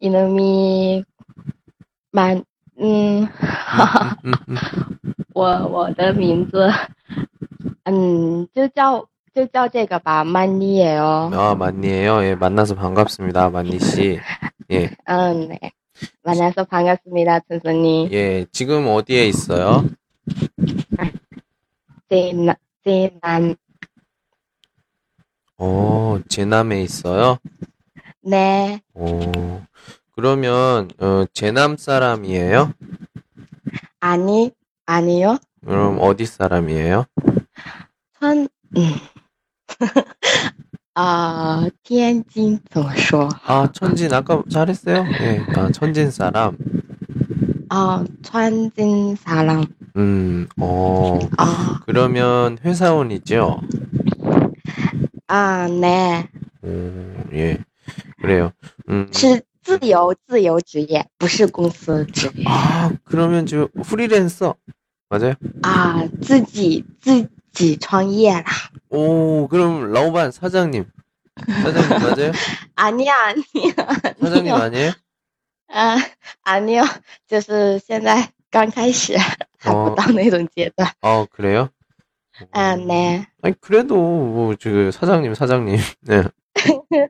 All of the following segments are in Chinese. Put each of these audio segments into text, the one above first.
이놈이 만, 음, 음, 음. 我我的名字，嗯，就叫就叫这个吧，曼妮耶哦。 아, 만니예요. 예, 만나서 반갑습니다. 만니 씨. 예, 嗯，네. 만나서 반갑습니다, 선생님. 예. 지금 어디에 있어요? 제남 제남 어, 제남에 있어요. 네 오, 그러면 어, 제남 사람이에요? 아니 아니요 그럼 어디 사람이에요? 천 음. 아天津怎么说 아, 천진 아까 잘했어요. 예, 아, 천진 사람. 啊川津 사람 음, 어, 아 그러면 회사원이죠? 아, 네. 오, 예, 그래요. 음, 是自由自由职业，不是公司职业 아, 그러면 저 프리랜서 맞아요? 啊，自己自己创业啦。 오, 그럼 라오반 사장님. 사장님 맞아요? 아니야 아니야 사장님 아니에요? 啊아니요，就是现在刚开始，还不到那种阶段。 아, 그래요? 啊，네. 아니 그래도 뭐 저 사장님 사장님. 네.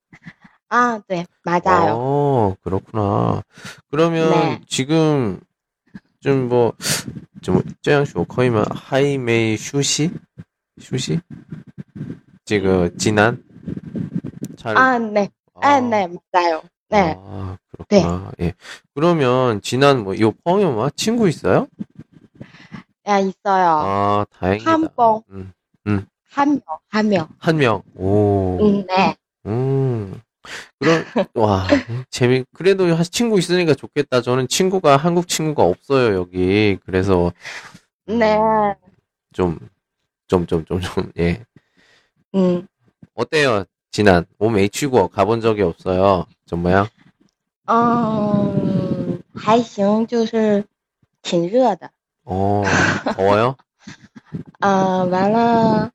啊，对，马扎有 어, 그렇구나. 그러면 네. 지금 좀 뭐, 좀, 这样说可以吗? 하이메이 슈시? 슈시? 지금 지난? 잘. 啊，네， 哎， 네， 马扎有， 네， 아, 그렇구나. 예. 그러면 지난 뭐, 요 펑이마 친구 있어요? 아 있어요. 아, 다행이다. 한 번, 음, 한 명, 한 명. 한 명. 오. 음, 네. 음. 그럼, 와, 재미, 그래도 한 친구 있으니까 좋겠다. 저는 친구가, 한국 친구가 없어요, 여기. 그래서, 네. 좀, 좀, 좀, 좀, 좀, 예. 음, 어때요? 지난, 몸 H고 가본 적이 없어요. 정말요? 嗯，还行，就是挺热的。 어, 더워요? 嗯，完了，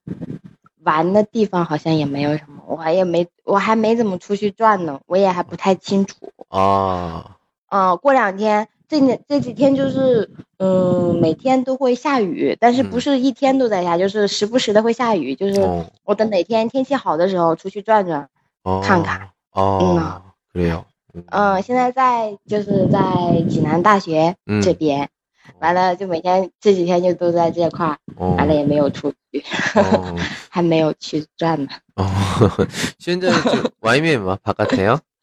玩的地方好像也没有什么，我也没，我还没怎么出去转呢，我也还不太清楚。啊。过两天，这这这几天就是嗯每天都会下雨，但是不是一天都在下，就是时不时的会下雨，就是我等哪天天气好的时候出去转转。看看。嗯。嗯，现在在，就是在济南大学这边。完了就每天这几天就都在这块儿， 어, 完了也没有出去， 어, 还没有去转呢。 어. 현재 저 와이메 마 바깥에요?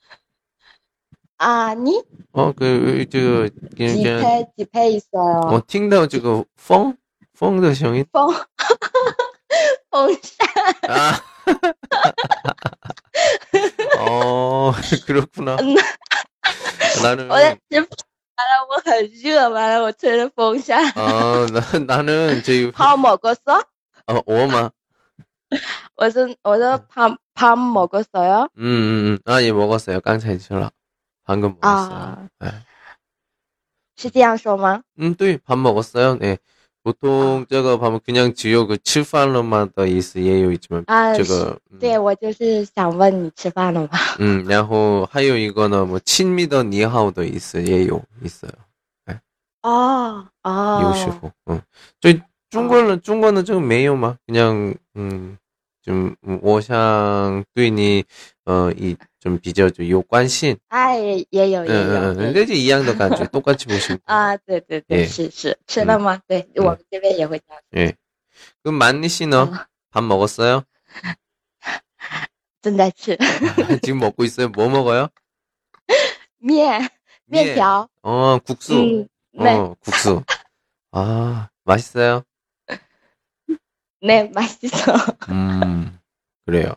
啊，你 어, 그, 저, 几 그냥, 配几配色 어, 哦？听到这个风风的声音风风扇 아, 어, 그렇구나. 嗯 나는, 我在吃，完了我很热，完了我吹着风扇。 아, 나, 나는 저기, 泡먹었어 어, 오마. 我是我说泡泡먹었어요 음, 음, 음. 아, 예, 먹었어요. 깡차이 라 방금 먹었어요. 아. 네. 是这样说吗？ 음, 또, 밥 먹었어요. 네. 보통, 저거, 보면 그냥 지요, 그, 吃饭了吗的意思也有一지 啊，这是个, 음, 对我就是想问你吃饭了吗？ 음, 然后还有一个呢, 뭐, 亲密的你好的意思也有, 있어요. 哦哦，有时候, 응. 저희 중국어는 중국어는 좀 매요 막 그냥 음, 좀 음, 我想对你 어, 이 좀比较就有关系。哎，也也有也有。嗯嗯嗯，这就一样的感觉，똑같이보시啊，对对对，예 是是吃了吗？对我们这边也会这样。 예. 그럼 만니 씨는 어. 밥 먹었어요? 正在吃 지금 먹고 있어요? 뭐 먹어요? 面面条。 어, 국수. 嗯，对 어, 국수. 아, 맛있어요? 那맛있어 음, 그래요.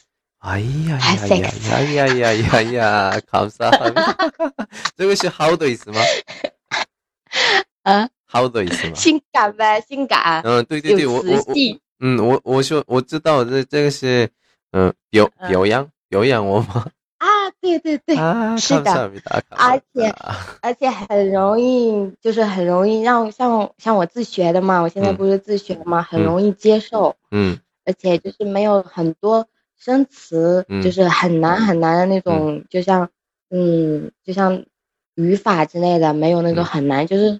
아이야야야야야야야 감사합니다. 这个是 하우더 있으마? 啊， 하우더 있으마? 性感呗，性感，嗯，对对对，有我我我，磁性。嗯，我我说我知道这这个是，嗯，表嗯表扬表扬我吗？啊，对对对，啊，是的 감사합니다 而且 감사합니다 而且很容易，就是很容易让像像我自学的嘛，我现在嗯不是自学嘛，很嗯容易接受，嗯而且就是没有很多 生词就是很难很难的那种，就像，嗯，就像语法之类的，没有那种很难，就是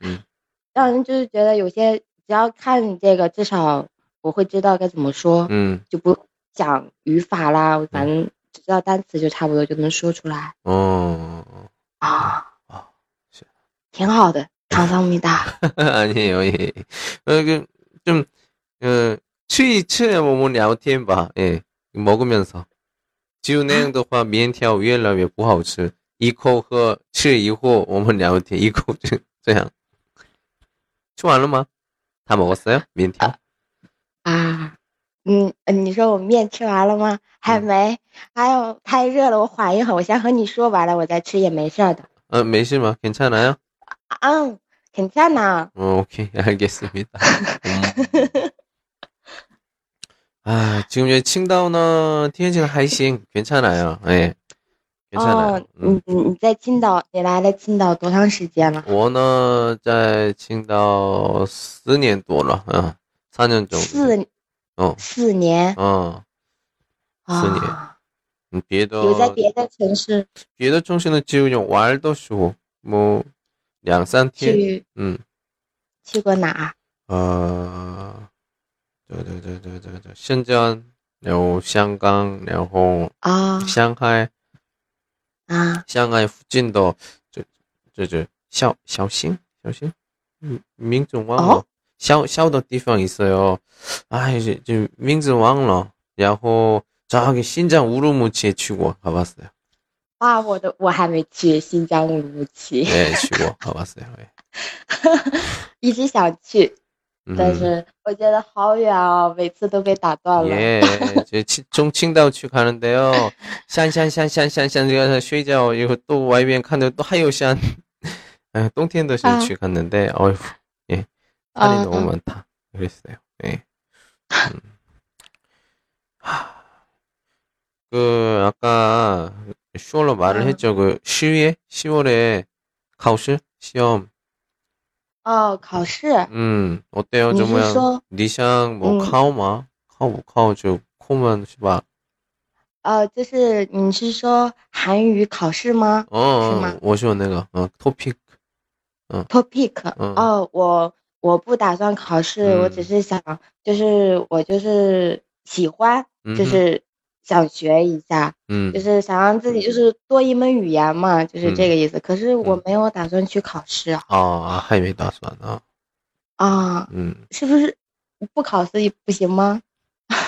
让人就是觉得有些只要看这个，至少我会知道该怎么说，嗯，就不讲语法啦，反正只知道单词就差不多就能说出来。哦，啊啊，是，挺好的，唐桑咪哒，那个，就，嗯，去去我们聊天吧，哎。먹으면서只有那样的话，面条越来越不好吃。一口喝吃以后，我们聊天，一口就这样。吃完了吗？他먹었어요面条？啊，嗯，呃你说我面吃完了吗？还嗯没，还有太热了，我缓一会儿，我先和你说完了，我再吃也没事儿的。呃，没事吗？괜찮아요？ 嗯，괜찮아。 어, 오케이, 알겠습니다. 음. 아, 지금 여기 칭다오는 티엔지는 하이싱 괜찮아요. 예. 괜찮아요. 哦，你你你在青岛，你来了青岛多长时间了？我呢在青岛四年多了，嗯，三年정도。 四哦，四年。嗯，四年啊，嗯别的有在别的城市别的城市呢，只有用玩的时候，么两三天，去嗯，去过哪儿？呃， 对对对对对对，深圳，然后香港，然后啊上海，啊上海附近的这这这小小型小型，嗯，名字忘了，哦小小的地方있어요。 哎，这这名字忘了。然后저기신장우루무치에치고가봤어요。 啊！我的我还没去新疆乌鲁木齐， 네, 치고가봤어요。 예 一直想去， 음. 但是我觉得好远哦，每次都被打断了。 예, 제 치- 종칭다우치 가는데요. 샨샨샨샨샨샨 제가 쉬자 이거 또 YBN 가는데 또 하요샨 아, 똥텐더시 갔는데 어휴 예 산이 아, 너무 아. 많다 그랬어요. 예. 음. 하, 그 아까 슈얼로 말을 어. 했죠. 그 시위에 10월에 카우스 시험 哦，考试， 음 어때요? 你 좀 是 뭐야 说 니샹 뭐 음. 카오마 카오 카오 저 코만 是吧?呃，就是你是说韩语考试吗 어, 是吗？我说那个, 어, 토픽. ？Topic，嗯哦，我我不打算考试，嗯我只是想，就是我就是喜欢，嗯哼就是 想学一下， 음, 就是想让自己就是多一门语言嘛，就是嗯这个意思。可是我嗯没有打算去考试啊， 아, 하이메 다스만, 아, 啊， 음. 是不是不考试也不行吗？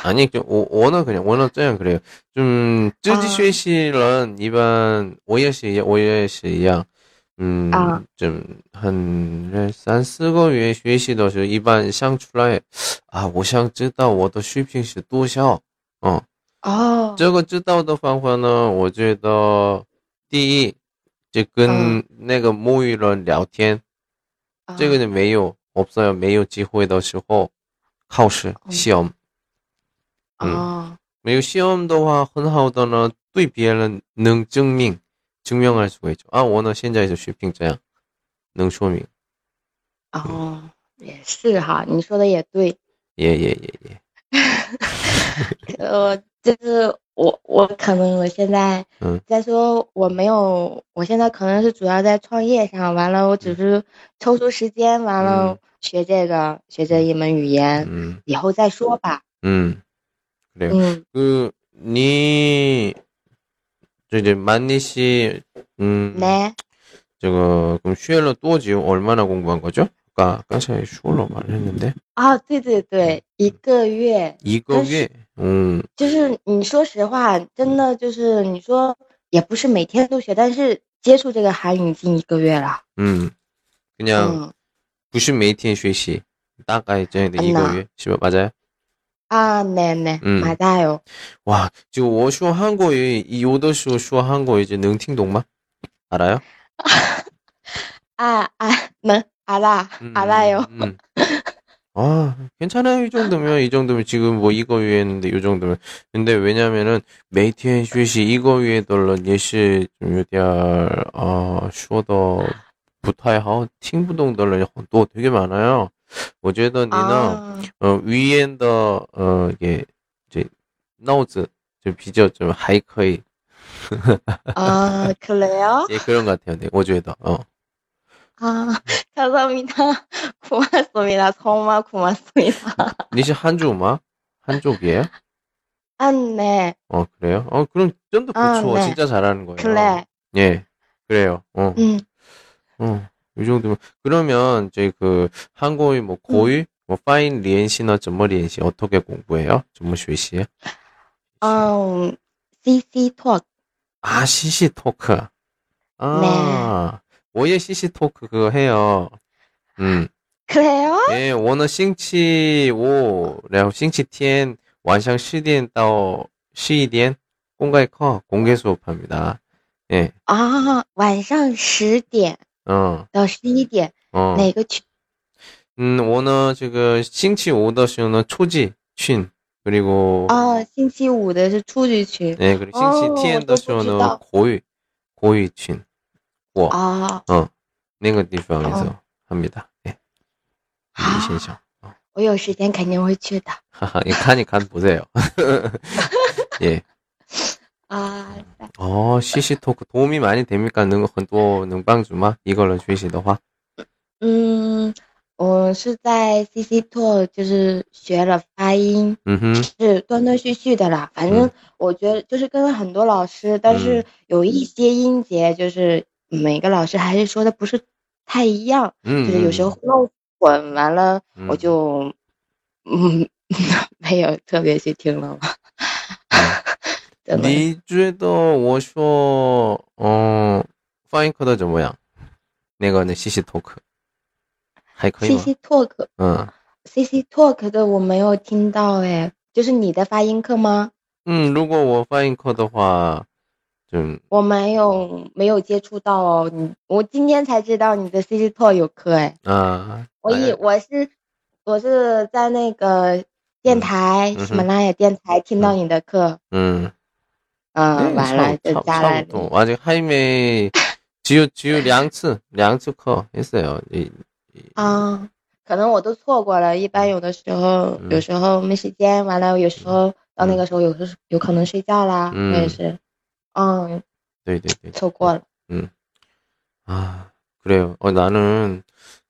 아니, 그, 오, 워는 그냥, 워는 그냥 그래요. 좀, 아. 自己学习人一般我也是一样，我也是一样。嗯，啊좀 한三四个月学习的时候，一般想出来啊，我想知道我的水平是多少。嗯， 哦，这个知道的方法呢，我觉得第一，就跟嗯那个母语人聊天，啊这个是没有없어요，没有机会的时候，考试嗯시험 哦，没有시험的话，很好的呢， 对别人能证明 증명할 수가 있죠. 아, 我呢现在是水平这样能说明.哦，也是哈，你说的也对。 예, 예, 예, 예. 呃， 就是我我可能我现在嗯再说我没有，我现在可能是主要在创业上，完了我只是抽出时间，完了嗯学这个学这一门语言， 음, 以后再说吧。 음. 그래요. 嗯， 그, 니, 저 이제 만니 씨, 음, 呢， 저거, 그럼 슈엘러 또 지금 얼마나 공부한 거죠? 아까, 아까 제가 슈엘러 말했는데. 啊，对对对，一个月， 이거 게 음, 就是你说实话，真的就是你说也不是每天都学，但是接触这个韩语已经一个月了。 음. 그냥, 嗯 부신 메이팅 쉐시. 따가 이제 안나. 이거 게 시바 맞아요? 啊，네네， 嗯 맞아요。 와, 지금 我说 한국어, 이 요더쇼 说 한국어 이제 능팅동마? 알아요? 아, 아, 네, 알아, 음, 알아요. 아, 괜찮아요. 이 정도면, 이 정도면 지금 뭐 이거 위에 있는데, 이 정도면. 근데 왜냐면은, 메이티엔 슈시 이거 위에 덜런 예시 좀 요디알, 아, 슈어더, 부타의 하우, 팅부동 덜런 또 되게 많아요. 어제던 니나, 아. 어, 위엔더, 어, 이게, 이제, 나우즈, 좀 비저 좀 하이커이. 아, 그래요? 예, 그런 것 같아요. 네, 어제도, 어. 아, 감사합니다. 고맙습니다. 정말 고맙습니다. 니시 한주마? 한족이에요? 아, 네, 어, 그래요? 어, 그럼 좀더 아, 좋죠. 네. 진짜 잘하는 거예요. 그래. 예, 그래요. 어, 음, 어, 이 정도면. 그러면, 저희 그, 한국의 뭐, 고유, 뭐, 파인 리엔시나 점머 리엔시 어떻게 공부해요? 점머 쉐시에? 음, CC Talk. 아, CC 토크. 아, 오예 CC 토크 그거 해요. 음, 그래요? 예, 我呢星期五，然后星期天晚上十点到十一点公开课공개 수업합니다. 예, 아, 晚上十点 어, 到十一点， 어. 哪个区？ 음, 我呢这个星期五的时候呢初级群 그리고 哦，星期五的是初级群。 네, 그리고 어, 星期天的时候呢 또 고유 고 유群 아, 那个地方에서 어. 합니다. 예. 아. 이先生. 我有时间肯定会去的。 하하, 이 칸이 칸 보세요. 예. 啊， 어, CC 토크 도움이 많이 됩니까? 능, 很多能帮助吗? 이걸로 学习的话.嗯，我是在 CC Talk 就是学了发音，嗯哼,是断断续续的啦。反正嗯我觉得就是跟很多老师，但是有一些音节就是 每个老师还是说的不是太一样，就是有时候弄混完了，我就嗯 没有特别去听了。你觉得我说嗯发音课的怎么样？那个那 CC talk 还可以？CC talk 嗯，CC talk 的我没有听到哎，就是你的发音课吗？嗯，如果我发音课的话。좀, 我没有没有接触到哦，你我今天才知道你的 CC Talk 有课哎， 아, 我以哎我是我是在那个电台嗯哼喜马拉雅电台听到你的课， 음. 嗯， 네, 完了 차, 就 차, 加来 차부터. 아직 하이메, 지우, 지우 两次,两次课 했어요. 이, 이, 啊，可能我都错过了，一般有的时候嗯有时候没时间，完了有时候到那个时候有时有可能睡觉啦，嗯我也是， 嗯，对对对.错过了。 아, 그래요. 어, 나는,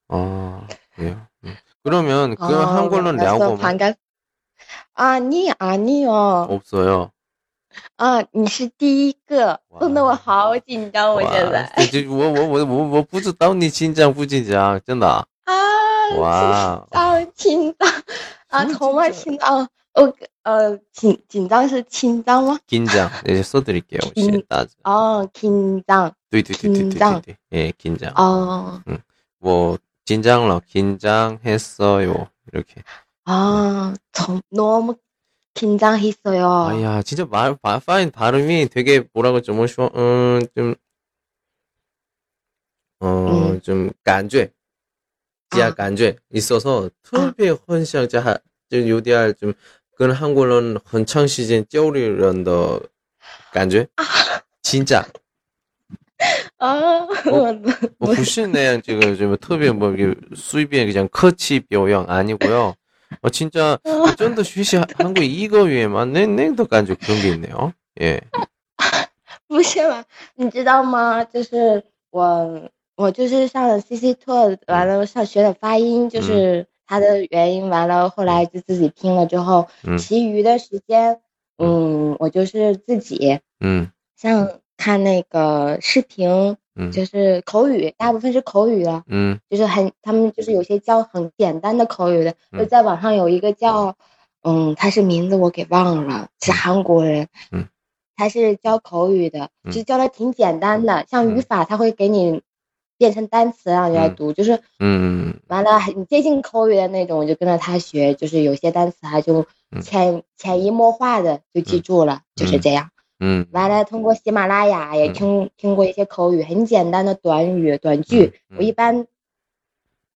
어, 그래요. 음. 그러면, 그 어, 한국어는 만나서 랴고 반갑 아니 아니요 없어요. 啊，你是第一个，哇弄得我好紧张，我现在 와, 저, 저, 我我我我我不知道你紧张不紧张，真的。啊，哇，啊，紧张啊，什么从来紧紧张， 我呃紧紧张是紧张吗？ 긴장. 네, 써드릴게요. 긴- 혹시 따. 哦，紧张 네对对对对对对. 예, 긴장. 哦 뭐 긴장러 긴장했어요. 이렇게. 啊，从너무 긴장했어요. 아야, 진짜 말 바- 파인 발음이 되게 뭐라고 좀 뭐쇼, 음, 좀, 어, 음. 좀 간죄, 지하 아. 간죄 있어서 特别很想加就有点儿좀 跟韩国人很长时间交流人的 感觉？진짜 啊，我不是那样，这个什么特别뭐随便그냥커치表扬아니고요。 我진짜真的学习韩国一个月嘛，那那都感觉그런게있네요。 예。 不是嘛？你知道吗？就是我，我就是上了 CC 特，完了上学的发音，就是 它的原因，完了后来就自己听了之后，其余的时间，嗯，我就是自己，嗯，像看那个视频，嗯，就是口语，大部分是口语的，嗯，就是很，他们就是有些教很简单的口语的，就在网上有一个叫，嗯，他是名字我给忘了，是韩国人，嗯。他是教口语的，就教的挺简单的，像。语法他会给你变成单词让你来读，就是嗯，完了很接近口语的那种，我就跟着他学，就是有些单词他就潜潜移默化的就记住了，就是这样。嗯，完了通过喜马拉雅也听听过一些口语，很简单的短语短句，我一般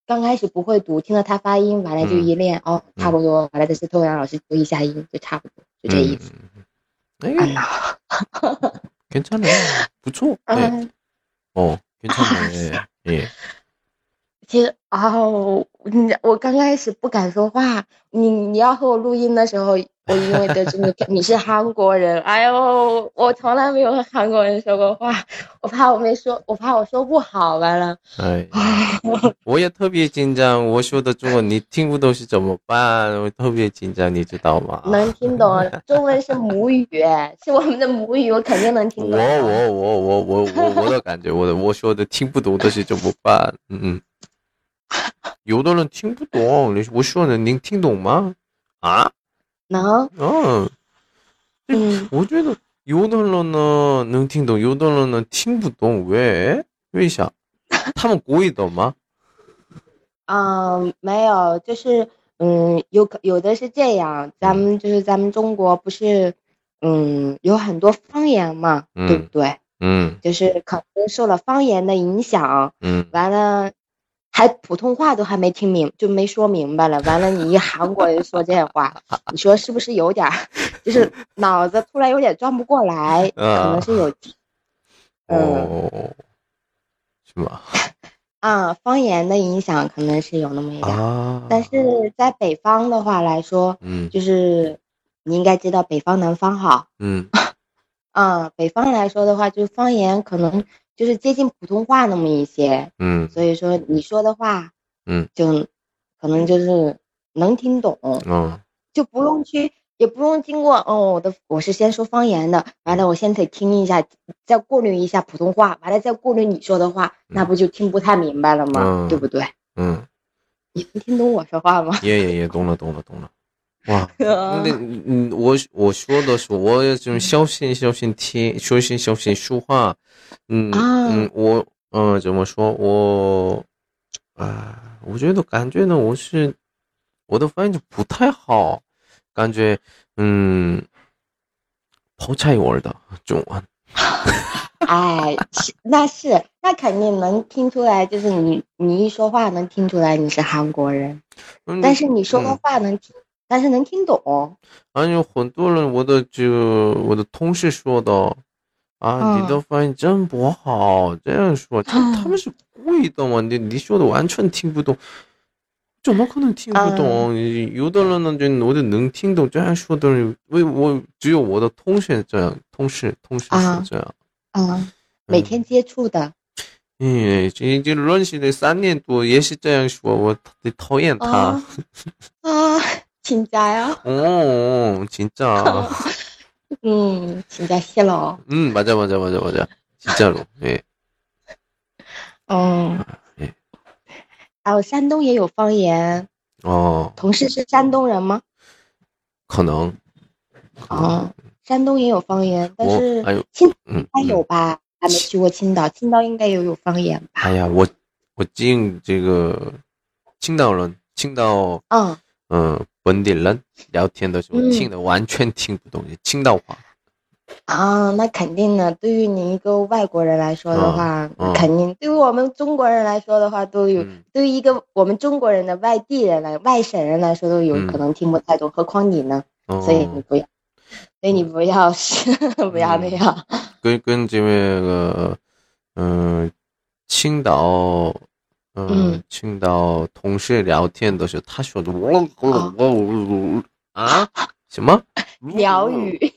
刚开始不会读，听了他发音，完了就一练，哦，差不多，完了就是透阳老师读一下音，就差不多，就这意思。哎呀，괜찮아부초네어 괜찮네. 예。 其实啊，你我刚开始不敢说话，你你要和我录音的时候。我因为得知你你是韩国人，哎呦，我从来没有和韩国人说过话，我怕我没说，我怕我说不好，完了。哎，我也特别紧张，我说的中文你听不懂是怎么办？我特别紧张，你知道吗？能听懂，中文是母语，是我们的母语，我肯定能听懂。我我我我我我我的感觉，我的我说的听不懂的是怎么办？嗯嗯，有的人听不懂，我说的您听懂吗？啊？能，嗯，嗯，我觉得有的人呢能听懂，有的人呢听不懂，为为啥？他们故意的吗？嗯，没有，就是嗯，有可有的是这样，咱们就是咱们中国不是，嗯，有很多方言嘛，对不对？嗯，就是可能受了方言的影响，嗯，完了。还普通话都还没听明，就没说明白了。完了，你一韩国人说这话，你说是不是有点，就是脑子突然有点转不过来？可能是有，嗯，是吗？啊，方言的影响可能是有那么一点。但是在北方的话来说，嗯，就是你应该知道北方南方好，嗯，啊，北方来说的话，就是方言可能。就是接近普通话那么一些，嗯，所以说你说的话，嗯，就可能就是能听懂，嗯，就不用去，也不用经过，哦，我的我是先说方言的，完了我先得听一下，再过滤一下普通话，完了再过滤你说的话，那不就听不太明白了吗？对不对？嗯，你能听懂我说话吗？也也也懂了，懂了，懂了。哇，那嗯，我我说的是，我要就小心小心听，小心小心说话。嗯嗯，我嗯怎么说？我啊，我觉得感觉呢，我是我的发音就不太好，感觉嗯，泡菜味的中文。哎，那是那肯定能听出来，就是你你一说话能听出来你是韩国人，但是你说的话能听。但是能听懂。啊，有很多人，我的这个我的同事说的，啊，你的发音真不好，这样说，他 他们是故意的嘛？你你说的完全听不懂，怎么可能听不懂？有的人呢，就我就能听懂这样说的人，为我只有我的同学这样，同事同事是这样，啊，每天接触的。嗯，这这认识了三年多也是这样说，我讨厌他。啊。请假呀！哦，请假。嗯，请假谢了。嗯，맞아맞아맞아맞아请假了。哎。哦。哎。还有山东也有方言。哦。同事是山东人吗？可能。哦，山东也有方言，但是青应该有吧？还没去过青岛，青岛应该也有方言吧？哎呀，我我进这个青岛人，青岛。嗯。嗯。 本地人聊天的时候听的完全听不懂青岛话啊，那肯定的。对于你一个外国人来说的话，肯定；对于我们中国人来说的话，都有；对于一个我们中国人的外地人来、外省人来说，都有可能听不太懂。何况你呢？所以你不要。所以你不要是 不要那样。跟跟这边那个，嗯、青岛，嗯、嗯青岛同事聊天的时候，他说的我我我啊？什么？鸟语。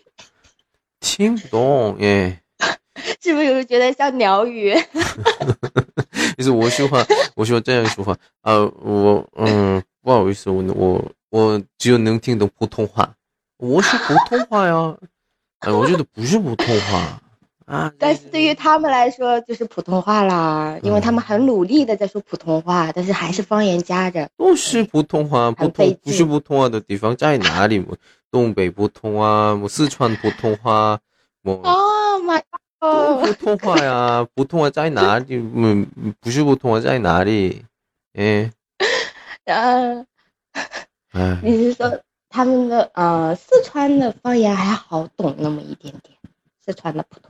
听不懂耶。是不是有人觉得像鸟语？就是我说话，我说这样说话，呃，我嗯，不好意思，我我我只有能听懂普通话，我是普通话呀，哎，我觉得不是普通话啊，但是对于他们来说就是普通话啦，因为他们很努力的在说普通话，但是还是方言夹着。都是普通话，普很费劲通不是普通话的地方在哪里？我 东北普通话，我四川普通话，我哦妈都哦，普通话呀，普通话在哪里？嗯，不是普通话在哪里？哎，你是说他们的呃四川的方言还好懂那么一点点，四川的普通话。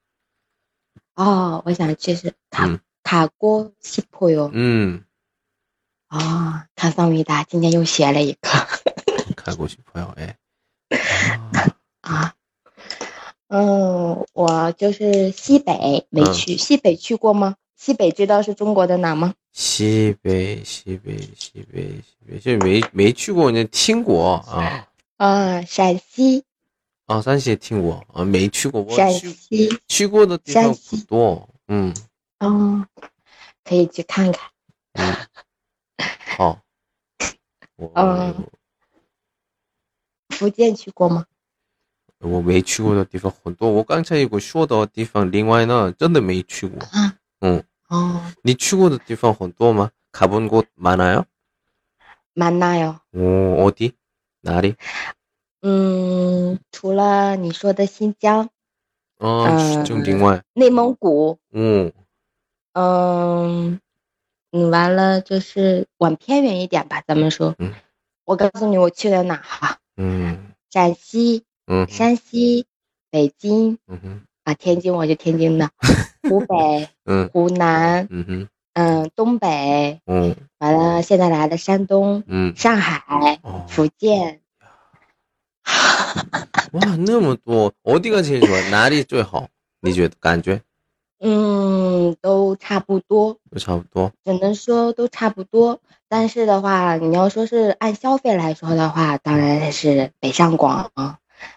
哦，我想就是塔、嗯、塔锅西坡哟。嗯。哦，卡桑维达今天又学了一个。塔锅西坡哟，哎。啊。嗯，我就是西北没去，西北去过吗？西北知道是中国的哪吗？西北，西北，西北，西北，就没没去过，那听过啊？啊，陕西。아, 산시에 听过. 아, 没去过.我陕去西，去过的地方山西不多，嗯哦，可以去看看。嗯，好，我、嗯福建去过吗？我没去过的地方很多，我刚才我说的地方，另外呢真的没去过。哦，你去过的地方很多吗？가본곳많아요？ 蛮大哟。 오 어디？哪里？ 嗯，除了你说的新疆、哦，嗯就另外，内蒙古，嗯嗯，嗯，完了就是往偏远一点吧，咱们说。嗯我告诉你，我去了哪哈？嗯陕西、嗯山西、北京嗯哼啊，天津我就天津的，湖北、嗯湖南，嗯哼嗯，东北，嗯完了现在来了山东、嗯上海、哦，福建。哇，那么多，어디가 제일 좋아？哪里最好？你觉得感觉嗯，都差不多，都差不多。只能说都差不多。但是的话，你要说是按消费来说的话，当然是北上广，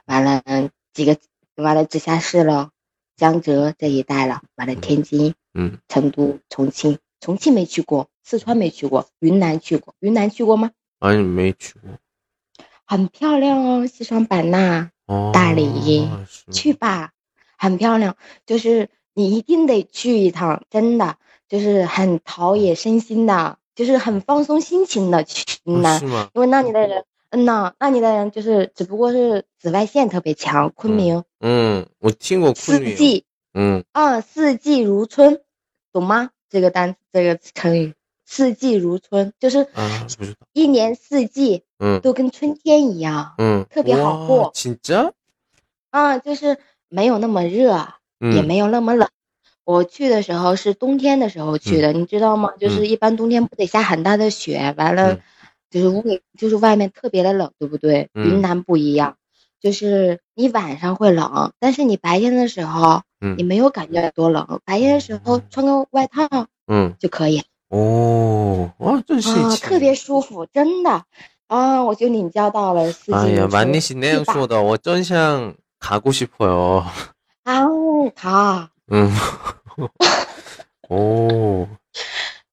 完了嗯几个，完了直辖市了，江浙这一带了，完了天津、嗯，成都、重庆，重庆没去过，四川没去过，云南去过，云南去过吗？ 아니没去过。 很漂亮哦，西双版纳，哦，大理去吧，很漂亮，就是你一定得去一趟，真的就是很陶冶身心的，就是很放松心情的去哦呢。是吗？因为那里的人，嗯呐，那里的人就是只不过是紫外线特别强，昆明、嗯，我听过昆明。四季嗯啊，四季如春，懂吗？这个单这个成语，四季如春，就是。一年四季嗯都跟春天一样嗯，特别好过진 짜？ 啊，就是没有那么热。也嗯没有那么冷。我去的时候是冬天的时候去的，你知道吗？就是一般冬天不得下很大的雪，完了嗯就是外就是外面特别的冷，对不对？嗯云南不一样，就是你晚上会冷，但是你白天的时候嗯你没有感觉多冷，白天的时候穿个外套嗯就可以哦，哇，真是啊，特别舒服，真的啊，我就领教到了四季哎呀，如春 만니씨那样去吧说的，我真想가고 싶어요。 啊，好。嗯，哦，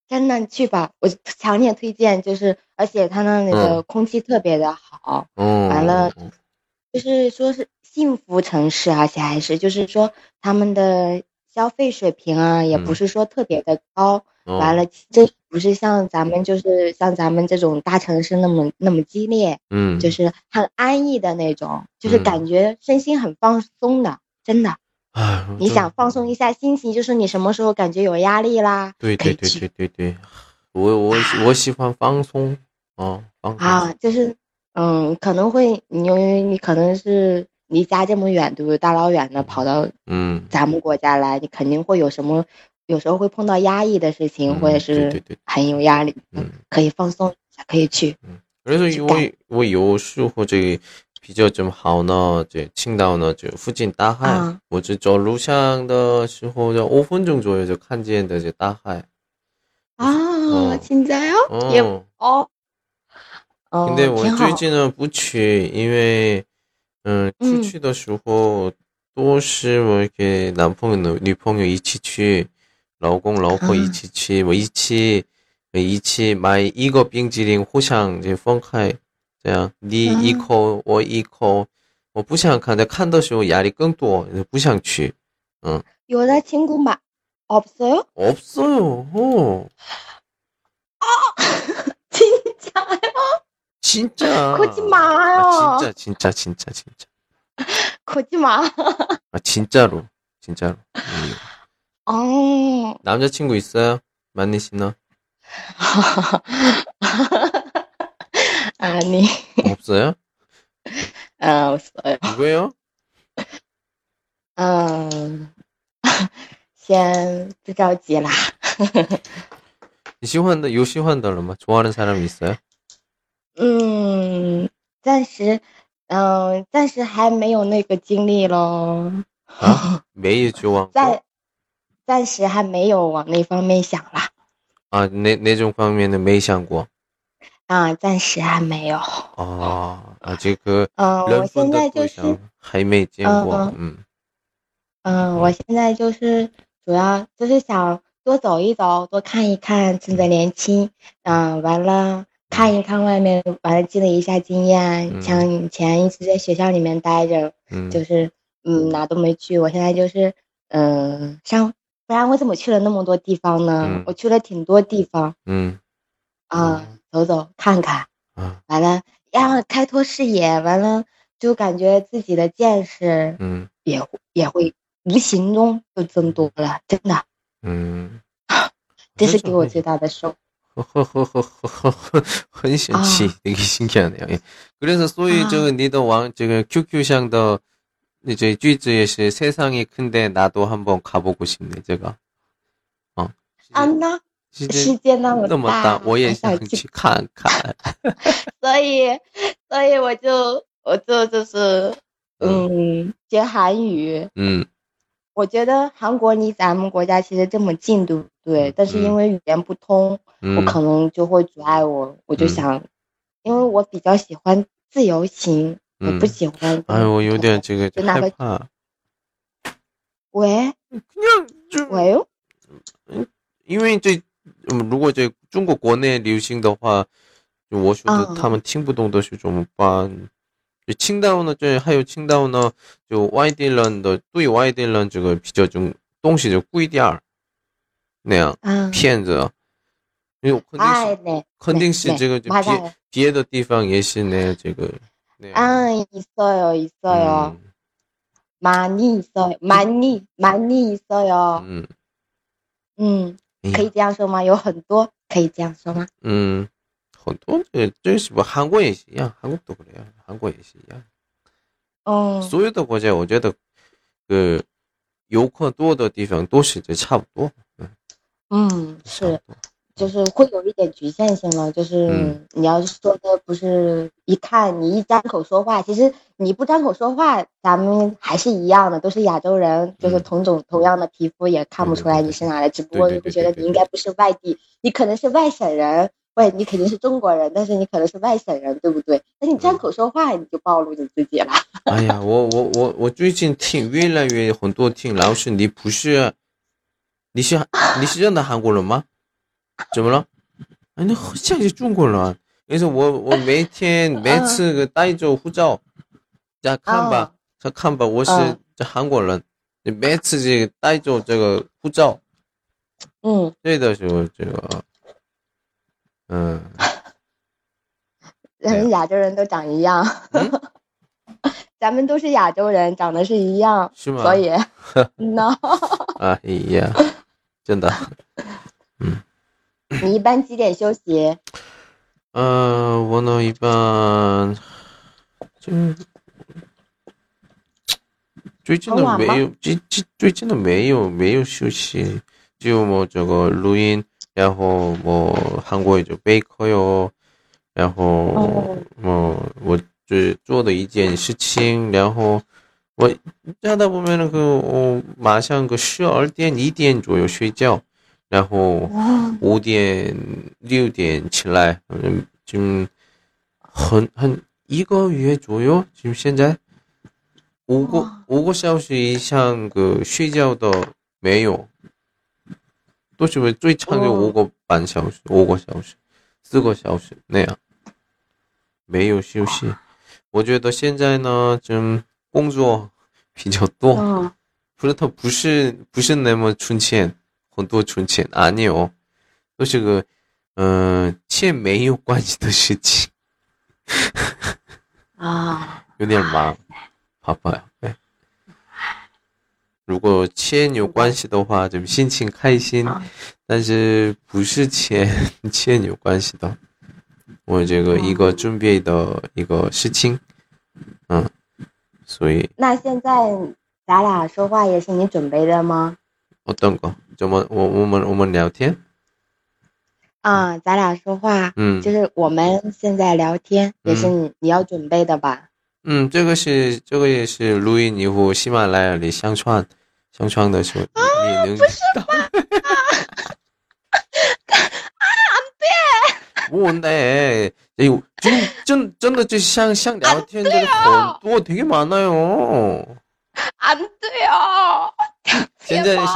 真的去吧，我强烈推荐，就是而且它那里的空气特别的好，嗯，完了就是说是幸福城市，而且还是就是说他们的 消费水平啊，也不嗯。是说特别的高。哦。完了，这不是像咱们就是像咱们这种大城市那么那么激烈，嗯，就是很安逸的那种，就是嗯。感觉身心很放松的，真的。哎，你想放松一下心情，就是你什么时候感觉有压力啦，对对对对对对，我我我喜欢放松哦，放松。啊，就是嗯，可能会你因为你可能是离家这么远，对不对？大老远的跑到嗯咱们国家来，你肯定会有什么，有时候会碰到压抑的事情，或者嗯对对是对很有压力，嗯。可以放松一下，可以去。 그래서 是 이 的 我我有时候这个比较좀好呢，这青岛呢就附近大海，啊我这走路上的时候就五分钟左右就看见的这大海。啊哦，现在哦，也哦，哦，哦， 근데 我挺好最近呢不去，因为 嗯出嗯去的时候都是我이렇게男朋友女朋友一起去，老公老婆一起去，我一起一起买一个冰激凌，互相就分开，这样你一口我一口，我不想看，看的时候压力更多，不想去。 여자친구 마 없어요? 없어요. 어. 진짜요? 진짜. 거짓말. 아, 진짜 진짜 진짜 진짜. 거짓말. 아 진짜로 진짜로. 음. 어. 남자친구 있어요? 만니시나? 아니, 없어요? 아, 없어요. 왜요? 음, 先不着急啦。 시환다 요 시환달러마 좋아하는 사람이 있어요? 嗯，暂时，嗯，暂时还没有那个经历喽。啊，没有去往，暂暂时还没有往那方面想啦。啊，那那种方面的没想过。啊，暂时还没有。哦，啊，这个。嗯，我现在就是，还没见过。嗯。嗯，我现在就是，主要就是想多走一走，多看一看趁着年轻。嗯，完了。看一看外面完了积累一下经验像以前一直在学校里面待着就是嗯哪都没去我现在就是嗯上不然我怎么去了那么多地方呢？我去了挺多地方。嗯。啊走走看看。完了然后开拓视野完了就感觉自己的见识嗯。也也会无形中就增多了真的。嗯。这是给我最大的收获。허허허허허很神奇 아. 되게 신기하네요. 예. 그래서 소위 아. 저 니더 왕 지금 QQ上的 이제 句子也是 세상이 큰데 나도 한번 가보고 싶네 제가. 어. 啊，那 시제 世界那么那么大，大，我也想想去看看。所以，所以我就我就就是嗯学韩语。嗯我觉得韩国离咱们国家其实这么近，对不对？嗯但是因为语言不通， 我可能就会阻碍我，我就想，因为我比较喜欢自由行，我不喜欢。哎，我有点这个。就害个？喂？喂？因为这，如果这中国国内流行的话，我觉得他们听不懂的是怎么办？就听到呢，这还有听到呢，就外地人的对外地人这个比较种东西就贵点儿那样骗子。因为肯定是哎呢，肯定是这个就 맞아 别 요 别的地方也是那这个那样。 아 있어요, 있어요. 嗯 많이 있어요. 많이 많이 있어요. 嗯嗯，哎呀可以这样说吗？有很多可以这样说吗？嗯，很多这这是不韩国也是一样，韩国都그래요，韩国也是一样。嗯，所有的国家，我觉得，呃，游客多的地方都是这差不多，嗯，是，差不多。 就是会有一点局限性了。就是嗯你要是说的不是一看你一张口说话，其实你不张口说话，咱们还是一样的，都是亚洲人，就是嗯同种同样的皮肤，也看不出来你是哪来，只不过对对对就觉得你应该不是外地，你可能是外省人。或者你肯定是中国人，但是你可能是外省人，对不对？那你张嗯口说话，你就暴露你自己了。哎呀，我我我我最近听越来越很多听然后是，你不是，你是你是认的韩国人吗？怎么了？哎，你好像是中国人。你说我我每天每次个带着护照，再看吧，再看吧，我是嗯。这韩国人，你每次这个带着这个护照，嗯，对的时候这个，嗯，咱们亚洲人都长一样，嗯？咱们都是亚洲人，长得是一样，是吗？所以，no，啊，哎呀，真的，你一般几点休息？嗯，我呢一般就最近的很晚吗没有，最最最近的没有没有休息，就뭐这个录音，然后뭐韩国就备课哟，然后哦뭐我最做的一件事情，然后我하다 보면은 그 어,马上그十二点一点左右睡觉， 然后五点六点起来，嗯，就很很一个月左右，就现在。五个五个小时以上个睡觉的没有，都是最长就五个半小时、五个小时、四个小时那样，没有休息。我觉得现在呢，就工作比较多，不是他不是不是那么存钱。很多存钱아니요，都是个嗯、呃钱没有关系的事情，啊，有点忙，봐봐요。对如果钱有关系的话，就心情开心啊，但是不是钱钱有关系的，我这个一个准备的一个事情，嗯，所以那现在咱俩说话也是你准备的吗？ 어떤 거？ 怎么我我们我们聊天？啊，咱俩说话，嗯，就是我们现在聊天也是你你要准备的吧？嗯，这个是这个也是录音以后喜马拉雅里上传上传的时候，你你能不是뭔데? 이거 좀, 真真的就像像聊天的很多되게 많아요. 啊，对哦， 现在是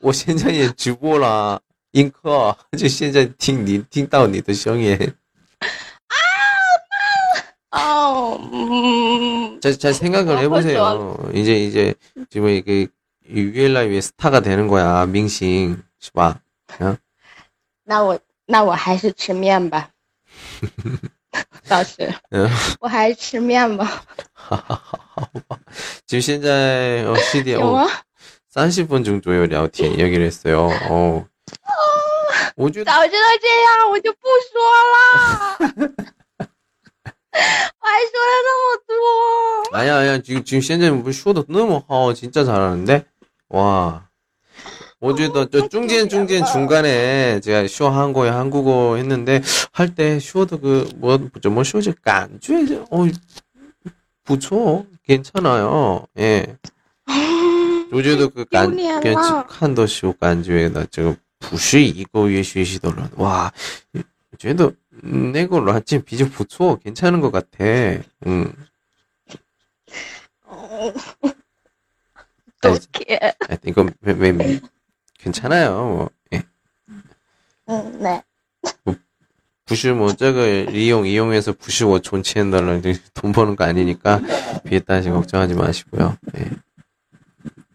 我现在也直播了，映客就现在听你听到你的声音，哦，嗯， 잘, 잘 생각을 해보세요. 이제 이제 지금 이게越来越 스타가 되는 거야,明星是吧?那我那我还是吃面吧，老师，嗯，我还是吃面吧，好吧. 지금 现在어, 시대 有 어, 吗？ 30분 정도 聊天 얘기를 했어요. 어. 我觉得早知道这样，我就不说了，我还说了那么多。 아니야, 아니야. 지금, 지금 现在뭐 쇼도 너무 하오. 진짜 잘하는데? 와. 我觉得저 중간, 중간, 중간에 제가 쇼 한국어, 한국어 했는데, 할 때 쇼도 그, 뭐, 저, 뭐, 쇼지, 感觉, 어, 不错. 괜찮아요. 예. 我觉得그感丢脸了感看的时候感觉的这个不是一个月学习的人，哇，觉得嗯那个软件比较不错，괜찮은것같아。嗯，哦， 아 都甜。 아, 이거 왜, 왜, 왜, 괜찮아요. 뭐. 예. 嗯，那不是뭐这个 이용 이용해서 不是我存钱的人돈 버는 거 아니니까 비에다시 걱정하지 마시고요. 예.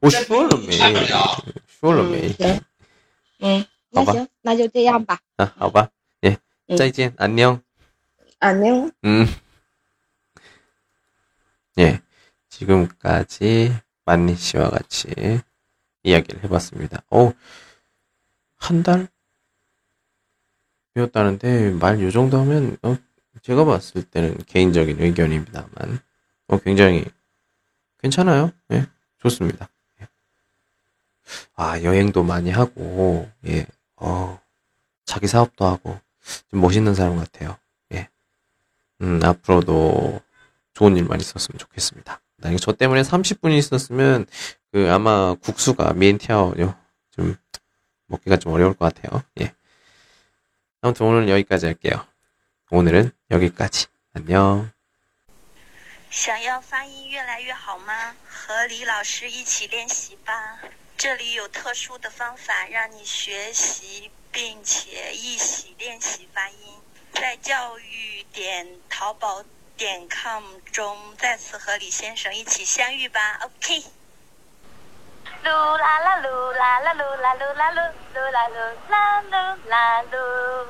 我说了没?说了没?嗯行，嗯，那好吧行，那就这样吧。 아, 好吧. 예. 嗯再见. 안녕. 啊，那 음. 예. 지금까지 만니 씨와 같이 이야기를 해봤습니다. 어, 한 달? 배웠다는데, 말 요 정도 하면, 어, 제가 봤을 때는 개인적인 의견입니다만, 어, 굉장히 괜찮아요. 예, 좋습니다. 예. 아, 여행도 많이 하고, 예, 어, 자기 사업도 하고, 좀 멋있는 사람 같아요. 예. 음, 앞으로도 좋은 일만 있었으면 좋겠습니다. 만약에 저 때문에 30분이 있었으면 그 아마 국수가 미엔티아오 좀 먹기가 좀 어려울 것 같아요. 예. 아무튼 오늘은 여기까지 할게요. 오늘은 여기까지. 안녕. 想要发音越来越好吗？和李老师一起练习吧。这里有特殊的方法让你学习并且一起练习发音。在教育点淘宝点 com 中再次和李先生一起相遇吧。OK。噜啦啦噜啦啦噜啦噜啦噜噜啦噜啦噜啦噜。